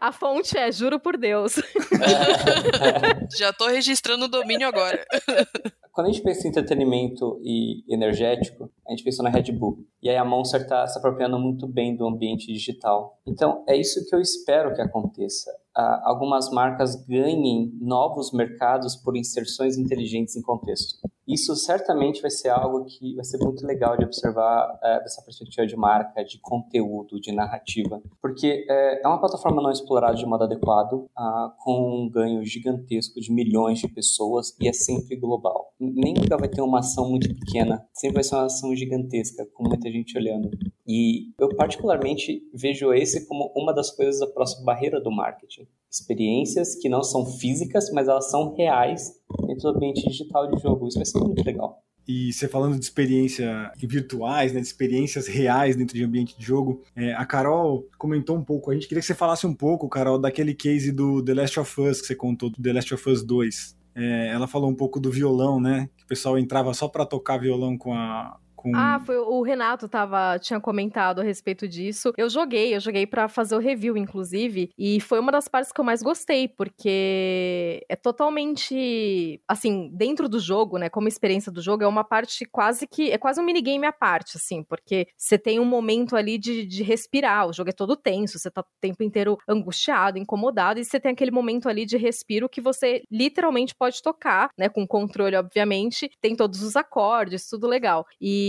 A fonte é, juro por Deus. Já tô registrando o domínio agora. Quando a gente pensa em entretenimento e energético, a gente pensa na Red Bull. E aí a Monster está se apropriando muito bem do ambiente digital. Então, é isso que eu espero que aconteça. Uh, algumas marcas ganhem novos mercados por inserções inteligentes em contexto. Isso certamente vai ser algo que vai ser muito legal de observar uh, dessa perspectiva de marca, de conteúdo, de narrativa, porque uh, é uma plataforma não explorada de modo adequado, uh, com um ganho gigantesco de milhões de pessoas e é sempre global. Nem nunca vai ter uma ação muito pequena, sempre vai ser uma ação gigantesca, com muita gente olhando. E eu particularmente vejo esse como uma das coisas da próxima barreira do marketing. Experiências que não são físicas, mas elas são reais dentro do ambiente digital de jogo. Isso vai ser muito legal. E você falando de experiência virtuais, né, de experiências reais dentro de ambiente de jogo, é, a Carol comentou um pouco. A gente queria que você falasse um pouco, Carol, daquele case do The Last of Us que você contou, do The Last of Us 2. É, ela falou um pouco do violão, né? Que o pessoal entrava só para tocar violão com a, com... Ah, foi o Renato tava, tinha comentado a respeito disso. Eu joguei, eu joguei para fazer o review, inclusive, e foi uma das partes que eu mais gostei, porque é totalmente, assim, dentro do jogo, né, como experiência do jogo, é uma parte quase que, é quase um minigame à parte, assim, porque você tem um momento ali de, de respirar, o jogo é todo tenso, você tá o tempo inteiro angustiado, incomodado, e você tem aquele momento ali de respiro que você literalmente pode tocar, né, com controle, obviamente, tem todos os acordes, tudo legal. E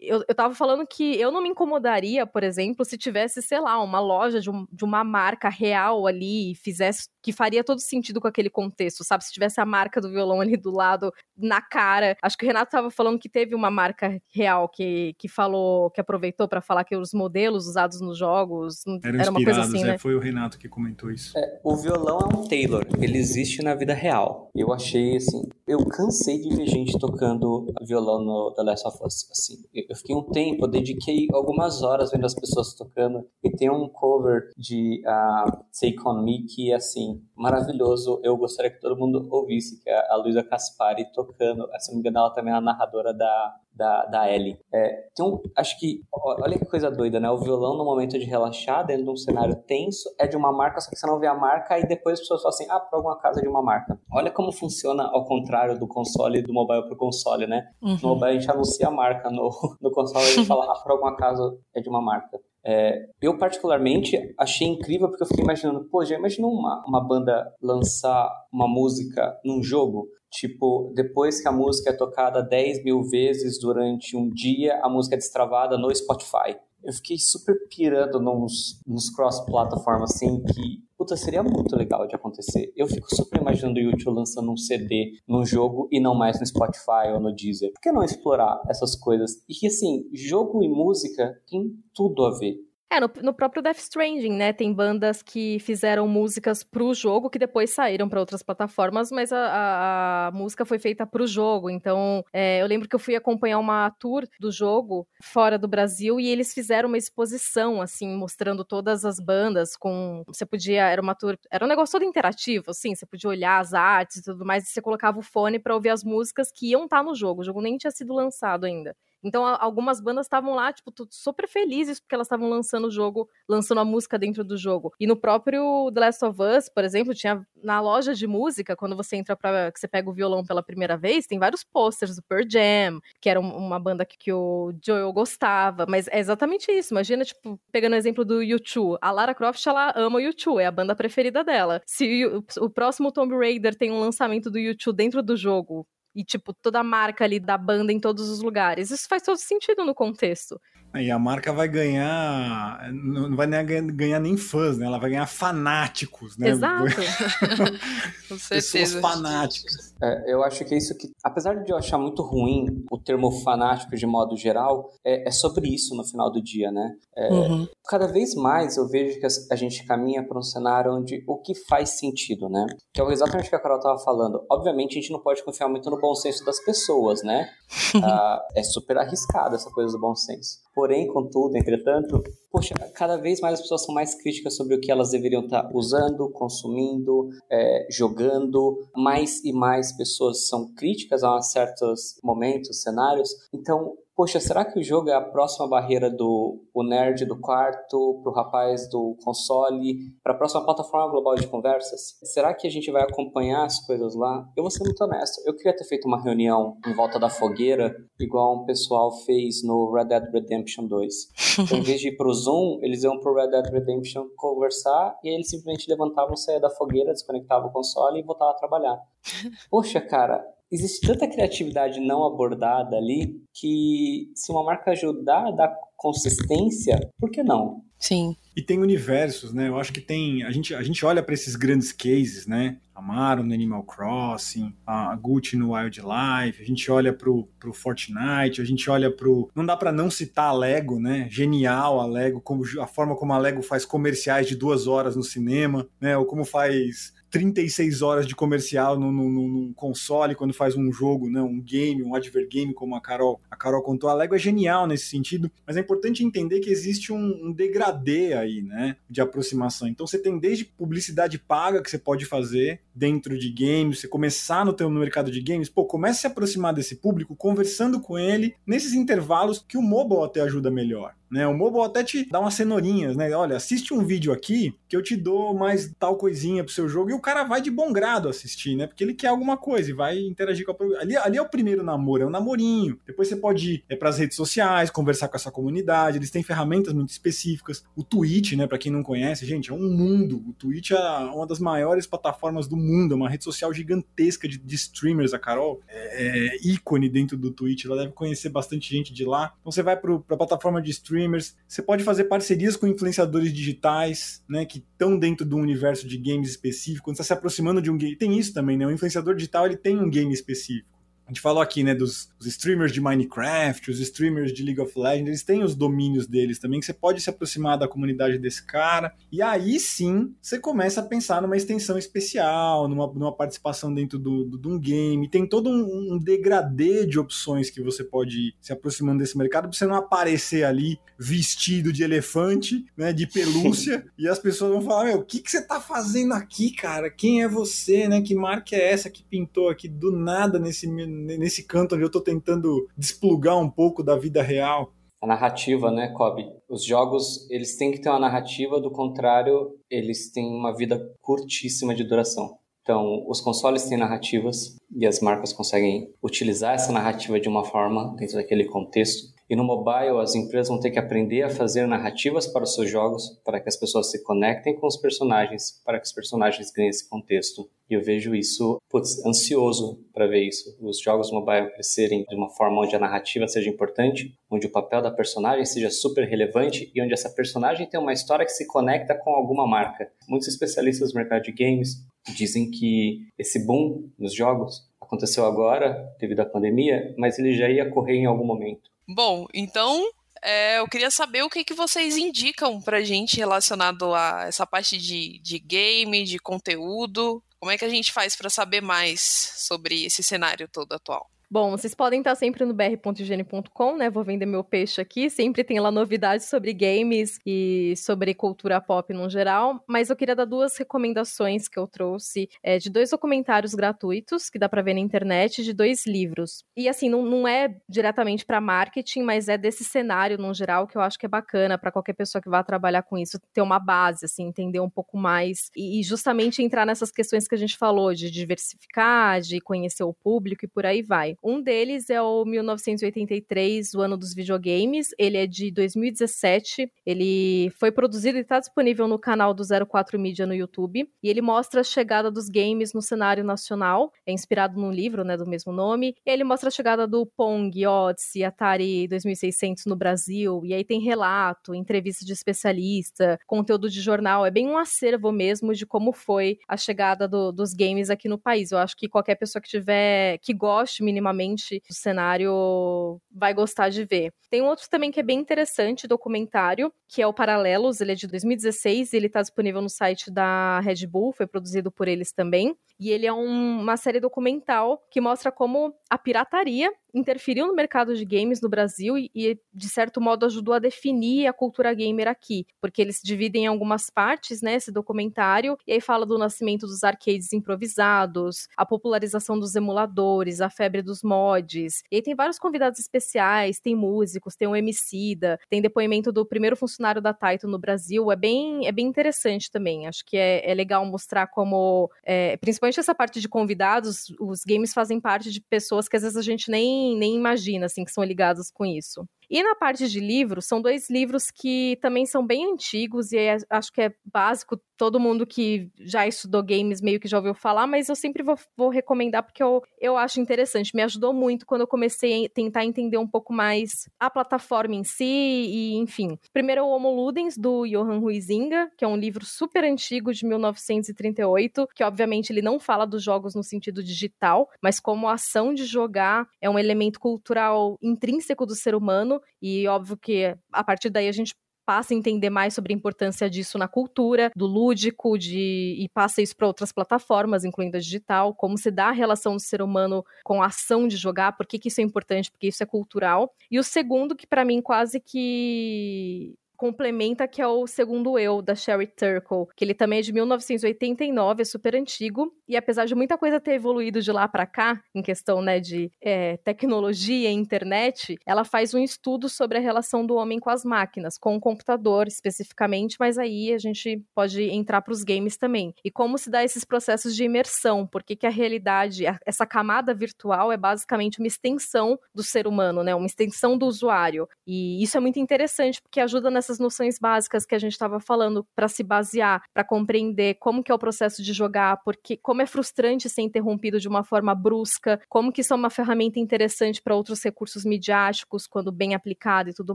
eu, eu tava falando que eu não me incomodaria, por exemplo, se tivesse, sei lá, uma loja de, um, de uma marca real ali e fizesse que faria todo sentido com aquele contexto, sabe? Se tivesse a marca do violão ali do lado, na cara. Acho que o Renato tava falando que teve uma marca real que, que falou, que aproveitou para falar que os modelos usados nos jogos Eram era uma coisa assim, né? Foi o Renato que comentou isso. É, o violão é um Taylor, ele existe na vida real. Eu achei assim, eu cansei de ver gente tocando violão no The Last of Us. Assim, eu fiquei um tempo, eu dediquei algumas horas vendo as pessoas tocando. E tem um cover de uh, Take On Me que, assim, maravilhoso. Eu gostaria que todo mundo ouvisse, que é a Luísa Caspari tocando. Se não me engano, ela também é a narradora da, da, da Ellie. É, então, acho que, olha que coisa doida, né? O violão, no momento de relaxar, dentro de um cenário tenso, é de uma marca, só que você não vê a marca, e depois as pessoas falam assim, ah, por alguma casa de uma marca. Olha como funciona ao contrário do console, do mobile pro console, né? Uhum. No mobile a gente anuncia a marca, no, no console a gente fala, ah, por alguma casa é de uma marca. É, eu, particularmente, achei incrível porque eu fiquei imaginando, pô, já imaginou uma, uma banda lançar uma música num jogo? Tipo, depois que a música é tocada 10 mil vezes durante um dia, a música é destravada no Spotify. Eu fiquei super pirando nos, nos cross-plataformas, assim, que, puta, seria muito legal de acontecer. Eu fico super imaginando o YouTube lançando um CD no jogo e não mais no Spotify ou no Deezer. Por que não explorar essas coisas? E que, assim, jogo e música tem tudo a ver. É, no, no, próprio Death Stranding, né? Tem bandas que fizeram músicas pro jogo que depois saíram para outras plataformas, mas a, a, a, música foi feita pro jogo. Então, é, eu lembro que eu fui acompanhar uma tour do jogo fora do Brasil e eles fizeram uma exposição, assim, mostrando todas as bandas com. Você podia. Era uma tour. Era um negócio todo interativo, assim, você podia olhar as artes e tudo mais, e você colocava o fone para ouvir as músicas que iam estar tá no jogo. O jogo nem tinha sido lançado ainda. Então, algumas bandas estavam lá, tipo, super felizes porque elas estavam lançando o jogo, lançando a música dentro do jogo. E no próprio The Last of Us, por exemplo, tinha na loja de música, quando você entra para que você pega o violão pela primeira vez, tem vários posters do Pearl Jam, que era uma banda que, que o Joel gostava, mas é exatamente isso. Imagina, tipo, pegando o exemplo do U2, a Lara Croft, ela ama o U2, é a banda preferida dela. Se o, o próximo Tomb Raider tem um lançamento do U2 dentro do jogo, e, tipo, toda a marca ali da banda em todos os lugares. Isso faz todo sentido no contexto. E a marca vai ganhar, não vai ganhar nem fãs, né? Ela vai ganhar fanáticos, né? Exato. Com certeza. Pessoas fanáticas. É, eu acho que é isso que, apesar de eu achar muito ruim o termo fanático de modo geral, é, é sobre isso no final do dia, né? É, uhum. Cada vez mais eu vejo que a gente caminha para um cenário onde o que faz sentido, né? Que é exatamente o que a Carol estava falando. Obviamente a gente não pode confiar muito no bom senso das pessoas, né? ah, é super arriscada essa coisa do bom senso. Porém, contudo, entretanto, poxa, cada vez mais as pessoas são mais críticas sobre o que elas deveriam estar usando, consumindo, é, jogando. Mais e mais pessoas são críticas a certos momentos, cenários. Então, poxa, será que o jogo é a próxima barreira do o nerd do quarto, pro rapaz do console, para a próxima plataforma global de conversas? Será que a gente vai acompanhar as coisas lá? Eu vou ser muito honesto, eu queria ter feito uma reunião em volta da fogueira, igual um pessoal fez no Red Dead Redemption 2. Então, em vez de ir pro Zoom, eles iam pro Red Dead Redemption conversar e aí eles simplesmente levantavam, saíam da fogueira, desconectavam o console e voltavam a trabalhar. Poxa, cara, existe tanta criatividade não abordada ali que se uma marca ajudar a dar consistência, por que não? Sim. E tem universos, né? Eu acho que tem. A gente, a gente olha para esses grandes cases, né? A Mario no Animal Crossing, a Gucci no Wildlife, a gente olha pro, pro Fortnite, a gente olha pro. Não dá para não citar a Lego, né? Genial a Lego, como, a forma como a Lego faz comerciais de duas horas no cinema, né? Ou como faz 36 horas de comercial no, console quando faz um jogo, né, um game, um adver game, como a Carol, a Carol contou. A Lego é genial nesse sentido, mas é importante entender que existe um, um degradê aí, né, de aproximação. Então você tem desde publicidade paga que você pode fazer dentro de games, você começar no teu no mercado de games, pô, comece a se aproximar desse público conversando com ele nesses intervalos que o mobile até ajuda melhor. Né? O mobile até te dá umas cenourinhas, né? Olha, assiste um vídeo aqui que eu te dou mais tal coisinha pro seu jogo e o cara vai de bom grado assistir, né? Porque ele quer alguma coisa e vai interagir com a. Ali, ali é o primeiro namoro, é um namorinho. Depois você pode ir é, pras redes sociais, conversar com a sua comunidade, eles têm ferramentas muito específicas. O Twitch, né? Pra quem não conhece, gente, é um mundo. O Twitch é uma das maiores plataformas do mundo, é uma rede social gigantesca de, de streamers. A Carol é, é ícone dentro do Twitch, ela deve conhecer bastante gente de lá. Então você vai pro, pra plataforma de streaming streamers, você pode fazer parcerias com influenciadores digitais, né, que estão dentro do universo de games específico, quando você está se aproximando de um game. Tem isso também, né? O influenciador digital ele tem um game específico. A gente falou aqui, né, dos, streamers de Minecraft, os streamers de League of Legends, eles têm os domínios deles também, que você pode se aproximar da comunidade desse cara. E aí sim, você começa a pensar numa extensão especial, numa, numa participação dentro do, do, de um game. Tem todo um, um degradê de opções que você pode ir se aproximando desse mercado, pra você não aparecer ali vestido de elefante, né, de pelúcia, e as pessoas vão falar, meu, o que, que você tá fazendo aqui, cara? Quem é você, né? Que marca é essa que pintou aqui do nada nesse nesse canto onde eu estou tentando desplugar um pouco da vida real. A narrativa, né, Kobe? Os jogos, eles têm que ter uma narrativa, do contrário, eles têm uma vida curtíssima de duração. Então, os consoles têm narrativas e as marcas conseguem utilizar essa narrativa de uma forma dentro daquele contexto e no mobile, as empresas vão ter que aprender a fazer narrativas para os seus jogos, para que as pessoas se conectem com os personagens, para que os personagens ganhem esse contexto. E eu vejo isso, putz, ansioso para ver isso. Os jogos mobile crescerem de uma forma onde a narrativa seja importante, onde o papel da personagem seja super relevante e onde essa personagem tem uma história que se conecta com alguma marca. Muitos especialistas no mercado de games dizem que esse boom nos jogos aconteceu agora, devido à pandemia, mas ele já ia ocorrer em algum momento. Bom, então é, eu queria saber o que, que vocês indicam pra gente relacionado a essa parte de, de game, de conteúdo. Como é que a gente faz para saber mais sobre esse cenário todo atual? Bom, vocês podem estar sempre no br.higiene.com, né? Vou vender meu peixe aqui. Sempre tem lá novidades sobre games e sobre cultura pop no geral. Mas eu queria dar duas recomendações que eu trouxe é, de dois documentários gratuitos que dá para ver na internet, de dois livros. E assim, não, não é diretamente para marketing, mas é desse cenário no geral que eu acho que é bacana para qualquer pessoa que vá trabalhar com isso ter uma base, assim, entender um pouco mais e, e justamente entrar nessas questões que a gente falou de diversificar, de conhecer o público e por aí vai. Um deles é o 1983, o ano dos videogames. Ele é de 2017. Ele foi produzido e está disponível no canal do 04 Media no YouTube. E ele mostra a chegada dos games no cenário nacional. É inspirado num livro, né, do mesmo nome. E ele mostra a chegada do Pong, Odyssey, Atari 2600 no Brasil. E aí tem relato, entrevista de especialista, conteúdo de jornal. É bem um acervo mesmo de como foi a chegada do, dos games aqui no país. Eu acho que qualquer pessoa que tiver, que goste minimamente minimamente do cenário vai gostar de ver. Tem um outro também que é bem interessante, documentário, que é o Paralelos, ele é de 2016, ele está disponível no site da Red Bull, foi produzido por eles também. E ele é um, uma série documental que mostra como a pirataria interferiu no mercado de games no Brasil e, e, de certo modo, ajudou a definir a cultura gamer aqui, porque eles dividem em algumas partes, né, esse documentário, e aí fala do nascimento dos arcades improvisados, a popularização dos emuladores, a febre dos mods, e aí tem vários convidados especiais, tem músicos, tem um Emicida, tem depoimento do primeiro funcionário da Taito no Brasil, é bem, é bem interessante também, acho que é, é legal mostrar como, é, principalmente essa parte de convidados, os games fazem parte de pessoas que às vezes a gente nem, nem imagina, assim, que são ligados com isso. E na parte de livros, são dois livros que também são bem antigos e é, acho que é básico, todo mundo que já estudou games meio que já ouviu falar, mas eu sempre vou, vou recomendar porque eu, eu acho interessante. Me ajudou muito quando eu comecei a tentar entender um pouco mais a plataforma em si e, enfim. Primeiro, o Homo Ludens, do Johan Huizinga, que é um livro super antigo de 1938, que obviamente ele não fala dos jogos no sentido digital, mas como a ação de jogar é um elemento cultural intrínseco do ser humano e óbvio que a partir daí a gente passa a entender mais sobre a importância disso na cultura, do lúdico, de e passa isso para outras plataformas, incluindo a digital, como se dá a relação do ser humano com a ação de jogar, por que, que isso é importante, porque isso é cultural. E o segundo, que para mim quase que complementa, que é o Segundo Eu, da Sherry Turkle, que ele também é de 1989, é super antigo, e apesar de muita coisa ter evoluído de lá para cá, em questão né, de é, tecnologia e internet, ela faz um estudo sobre a relação do homem com as máquinas, com o computador especificamente, mas aí a gente pode entrar para os games também. E como se dá esses processos de imersão, porque que a realidade, essa camada virtual é basicamente uma extensão do ser humano, né, uma extensão do usuário. E isso é muito interessante, porque ajuda nessa essas noções básicas que a gente estava falando para se basear, para compreender como que é o processo de jogar, porque como é frustrante ser interrompido de uma forma brusca, como que isso é uma ferramenta interessante para outros recursos midiáticos quando bem aplicado e tudo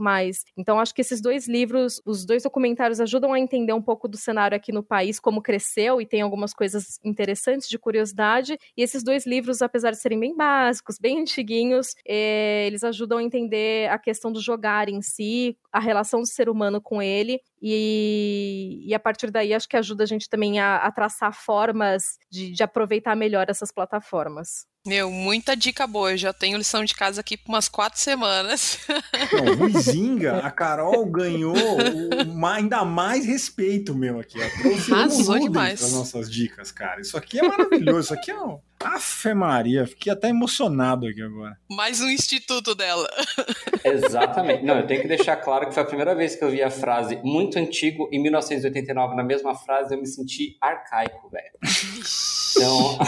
mais. Então acho que esses dois livros, os dois documentários ajudam a entender um pouco do cenário aqui no país, como cresceu e tem algumas coisas interessantes de curiosidade. E esses dois livros, apesar de serem bem básicos, bem antiguinhos, eh, eles ajudam a entender a questão do jogar em si, a relação do ser humano humano com ele, e, e a partir daí acho que ajuda a gente também a, a traçar formas de, de aproveitar melhor essas plataformas. Meu, muita dica boa. Eu já tenho lição de casa aqui por umas quatro semanas. Não, Ruizinga, a Carol ganhou o, ainda mais respeito, meu, aqui. Arrasou demais. As nossas dicas, cara. Isso aqui é maravilhoso. Isso aqui é um... Afe Maria, fiquei até emocionado aqui agora. Mais um instituto dela. Exatamente. Não, eu tenho que deixar claro que foi a primeira vez que eu vi a frase muito antigo em 1989 na mesma frase eu me senti arcaico, velho. Então.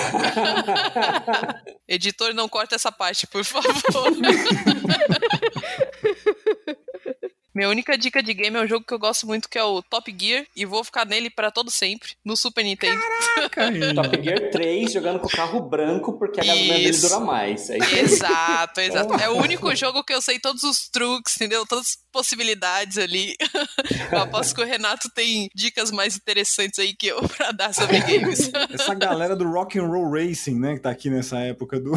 Editor, não corta essa parte, por favor. Minha única dica de game é um jogo que eu gosto muito, que é o Top Gear, e vou ficar nele para todo sempre, no Super Nintendo. Caraca, Top Gear 3, jogando com o carro branco, porque a gasolina dele dura mais. É exato, exato. É o único jogo que eu sei todos os truques, entendeu? Todas as possibilidades ali. Eu aposto que o Renato tem dicas mais interessantes aí que eu pra dar sobre games. Essa galera do Rock and Roll Racing, né, que tá aqui nessa época do...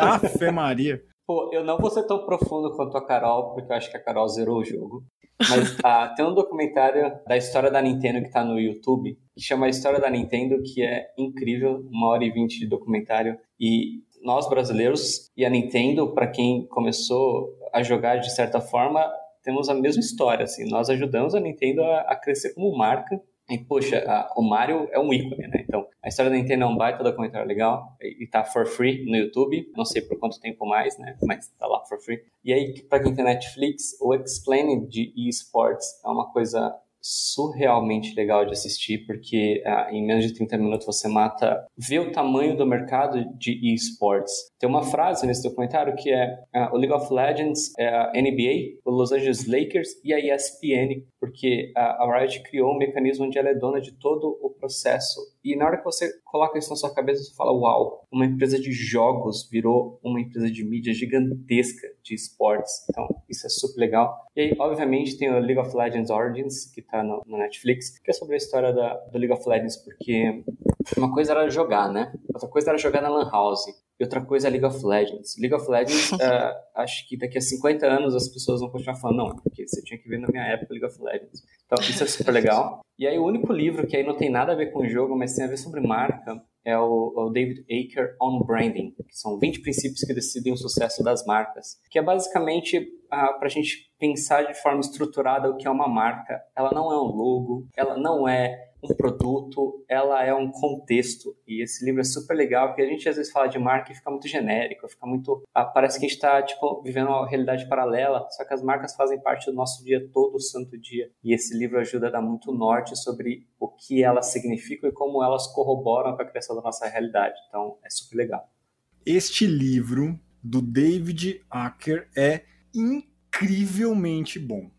Afe Maria. Pô, eu não vou ser tão profundo quanto a Carol, porque eu acho que a Carol zerou o jogo. Mas ah, tem um documentário da história da Nintendo que tá no YouTube, que chama A História da Nintendo, que é incrível, uma hora e vinte de documentário. E nós brasileiros e a Nintendo, para quem começou a jogar de certa forma, temos a mesma história. Assim, nós ajudamos a Nintendo a, a crescer como marca e, poxa, a, o Mario é um ícone, né? Então, a história da Nintendo é um baita documentário legal e, tá for free no YouTube. Não sei por quanto tempo mais, né? Mas tá lá for free. E aí, pra quem tem Netflix, o Explained de eSports é uma coisa surrealmente legal de assistir, porque ah, em menos de 30 minutos você mata, vê o tamanho do mercado de esports. Tem uma frase nesse documentário que é ah, o League of Legends, é a NBA, o Los Angeles Lakers e a ESPN, porque a, a Riot criou um mecanismo onde ela é dona de todo o processo. E na hora que você coloca isso na sua cabeça, você fala: Uau, uma empresa de jogos virou uma empresa de mídia gigantesca de esportes. Então, isso é super legal. E aí, obviamente, tem o League of Legends Origins, que tá no, no Netflix, que é sobre a história da, do League of Legends, porque uma coisa era jogar, né? Outra coisa era jogar na Lan House. E outra coisa é League of Legends. League of Legends, uh, acho que daqui a 50 anos as pessoas vão continuar falando, não, porque você tinha que ver na minha época League of Legends. Então, isso é super legal. E aí, o único livro que aí não tem nada a ver com o jogo, mas tem a ver sobre marca, é o, o, David Aker on Branding, que são 20 princípios que decidem o sucesso das marcas, que é basicamente uh, para a gente pensar de forma estruturada o que é uma marca. Ela não é um logo, ela não é um produto, ela é um contexto. E esse livro é super legal, porque a gente às vezes fala de marca e fica muito genérico, fica muito. Ah, parece que a gente está tipo, vivendo uma realidade paralela, só que as marcas fazem parte do nosso dia todo, santo dia. E esse livro ajuda a dar muito norte sobre o que elas significam e como elas corroboram com a criação da nossa realidade. Então é super legal. Este livro do David Acker é incrivelmente bom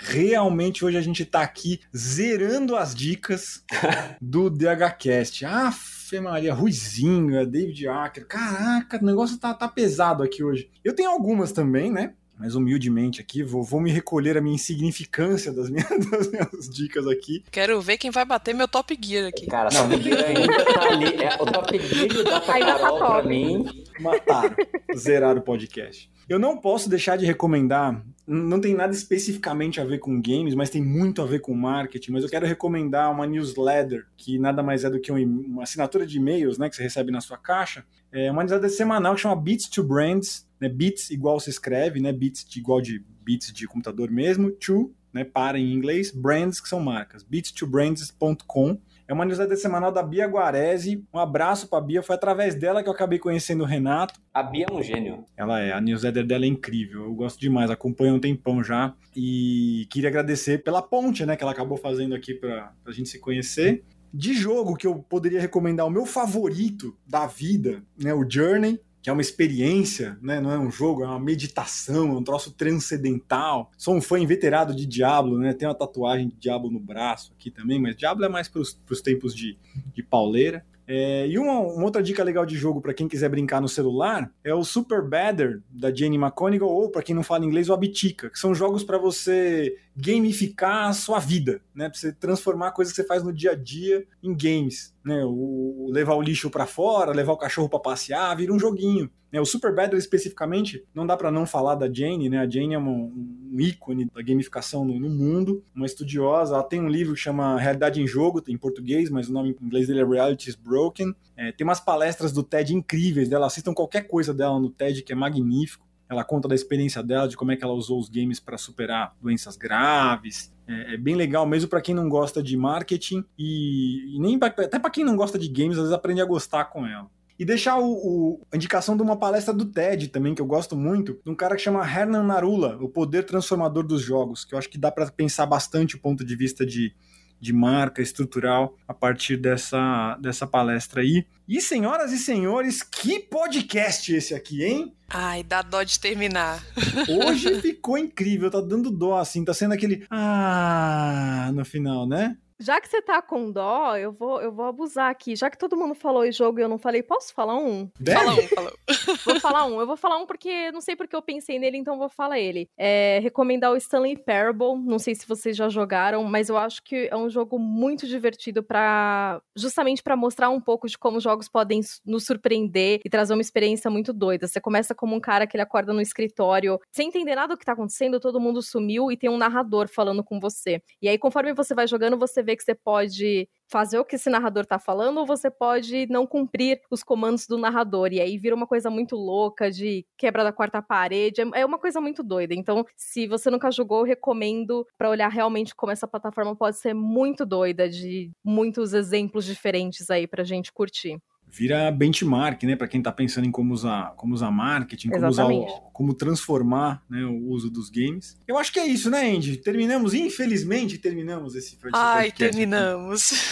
realmente hoje a gente tá aqui zerando as dicas do DHCast. Ah, Fê Maria, Ruizinho, David Acker. Caraca, o negócio tá, tá pesado aqui hoje. Eu tenho algumas também, né? mas humildemente aqui, vou, vou me recolher a minha insignificância das minhas, das minhas dicas aqui. Quero ver quem vai bater meu Top Gear aqui. Cara, não, Top Gear ainda tá ali. É, o Top Gear da tá Carol pra mim. Mataram, zerar o podcast. Eu não posso deixar de recomendar, não tem nada especificamente a ver com games, mas tem muito a ver com marketing, mas eu quero recomendar uma newsletter, que nada mais é do que uma assinatura de e-mails, né, que você recebe na sua caixa. É uma newsletter semanal que chama Beats to Brands, né, Beats igual se escreve, né, Beats de, igual de bits de computador mesmo, to, né, para em inglês, brands que são marcas, beats2brands.com é uma newsletter semanal da Bia Guarese. Um abraço pra Bia. Foi através dela que eu acabei conhecendo o Renato. A Bia é um gênio. Ela é. A newsletter dela é incrível. Eu gosto demais. Acompanho um tempão já. E queria agradecer pela ponte, né? Que ela acabou fazendo aqui pra, pra gente se conhecer. De jogo que eu poderia recomendar, o meu favorito da vida, né? O Journey que é uma experiência, né? não é um jogo, é uma meditação, é um troço transcendental. Sou um fã inveterado de Diablo, né? Tem uma tatuagem de Diablo no braço aqui também, mas Diablo é mais para os tempos de, de pauleira. É, e uma, uma, outra dica legal de jogo para quem quiser brincar no celular é o Super Badder da Jenny McConigal ou para quem não fala inglês o Abitica, que são jogos para você gamificar a sua vida, né? Para você transformar coisas que você faz no dia a dia em games, né? O, levar o lixo para fora, levar o cachorro para passear, vira um joguinho. Né? O Super Battle especificamente, não dá para não falar da Jane, né? A Jane é um ícone da gamificação no, no, mundo, uma estudiosa. Ela tem um livro que chama Realidade em Jogo, em português, mas o nome em inglês dele é Reality is Broken. É, tem umas palestras do TED incríveis dela, assistam qualquer coisa dela no TED que é magnífico. Ela conta da experiência dela, de como é que ela usou os games para superar doenças graves. É, é, bem legal, mesmo para quem não gosta de marketing e, e nem pra, até para quem não gosta de games, às vezes aprende a gostar com ela. E deixar o, o, a indicação de uma palestra do TED também, que eu gosto muito, de um cara que chama Hernan Narula, O Poder Transformador dos Jogos, que eu acho que dá para pensar bastante o ponto de vista de, de marca estrutural a partir dessa, dessa palestra aí. E senhoras e senhores, que podcast esse aqui, hein? Ai, dá dó de terminar. Hoje ficou incrível, tá dando dó, assim, tá sendo aquele ah no final, né? Já que você tá com dó, eu vou, eu vou abusar aqui. Já que todo mundo falou em jogo e eu não falei, posso falar um? Deve? Fala um, fala um. Vou falar um. Eu vou falar um porque não sei porque eu pensei nele, então vou falar ele. É, recomendar o Stanley Parable. Não sei se vocês já jogaram, mas eu acho que é um jogo muito divertido para justamente para mostrar um pouco de como os jogos podem nos surpreender e trazer uma experiência muito doida. Você começa como um cara que ele acorda no escritório sem entender nada do que tá acontecendo, todo mundo sumiu e tem um narrador falando com você. E aí, conforme você vai jogando, você vê vê que você pode fazer o que esse narrador tá falando, ou você pode não cumprir os comandos do narrador. E aí vira uma coisa muito louca de quebra da quarta parede. É, é uma coisa muito doida. Então, se você nunca jogou, eu recomendo para olhar realmente como essa plataforma pode ser muito doida, de muitos exemplos diferentes aí pra gente curtir vira benchmark, né, para quem está pensando em como usar, como usar marketing, como, usar o, como transformar né, o uso dos games. Eu acho que é isso, né, Andy? Terminamos, infelizmente, terminamos esse Ai, terminamos.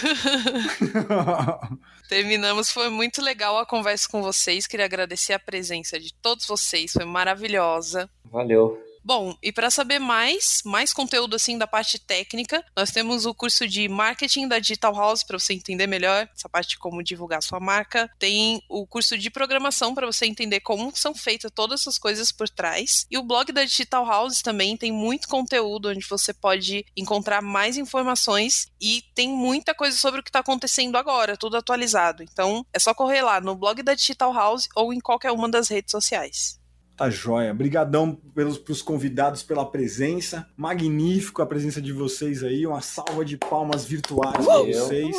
terminamos, foi muito legal a conversa com vocês. Queria agradecer a presença de todos vocês, foi maravilhosa. Valeu. Bom, e para saber mais, mais conteúdo assim da parte técnica, nós temos o curso de marketing da Digital House para você entender melhor essa parte de como divulgar sua marca. Tem o curso de programação para você entender como são feitas todas essas coisas por trás. E o blog da Digital House também tem muito conteúdo onde você pode encontrar mais informações e tem muita coisa sobre o que está acontecendo agora, tudo atualizado. Então, é só correr lá no blog da Digital House ou em qualquer uma das redes sociais. Tá joia. Obrigadão pelos pros convidados pela presença. Magnífico a presença de vocês aí. Uma salva de palmas virtuais para vocês.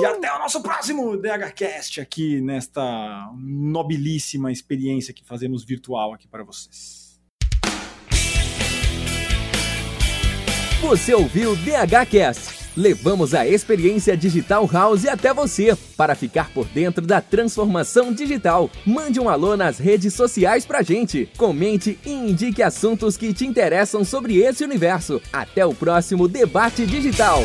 E até o nosso próximo DHCast aqui nesta nobilíssima experiência que fazemos virtual aqui para vocês. Você ouviu DHCast levamos a experiência Digital House até você. Para ficar por dentro da transformação digital, mande um alô nas redes sociais pra gente. Comente e indique assuntos que te interessam sobre esse universo. Até o próximo Debate Digital.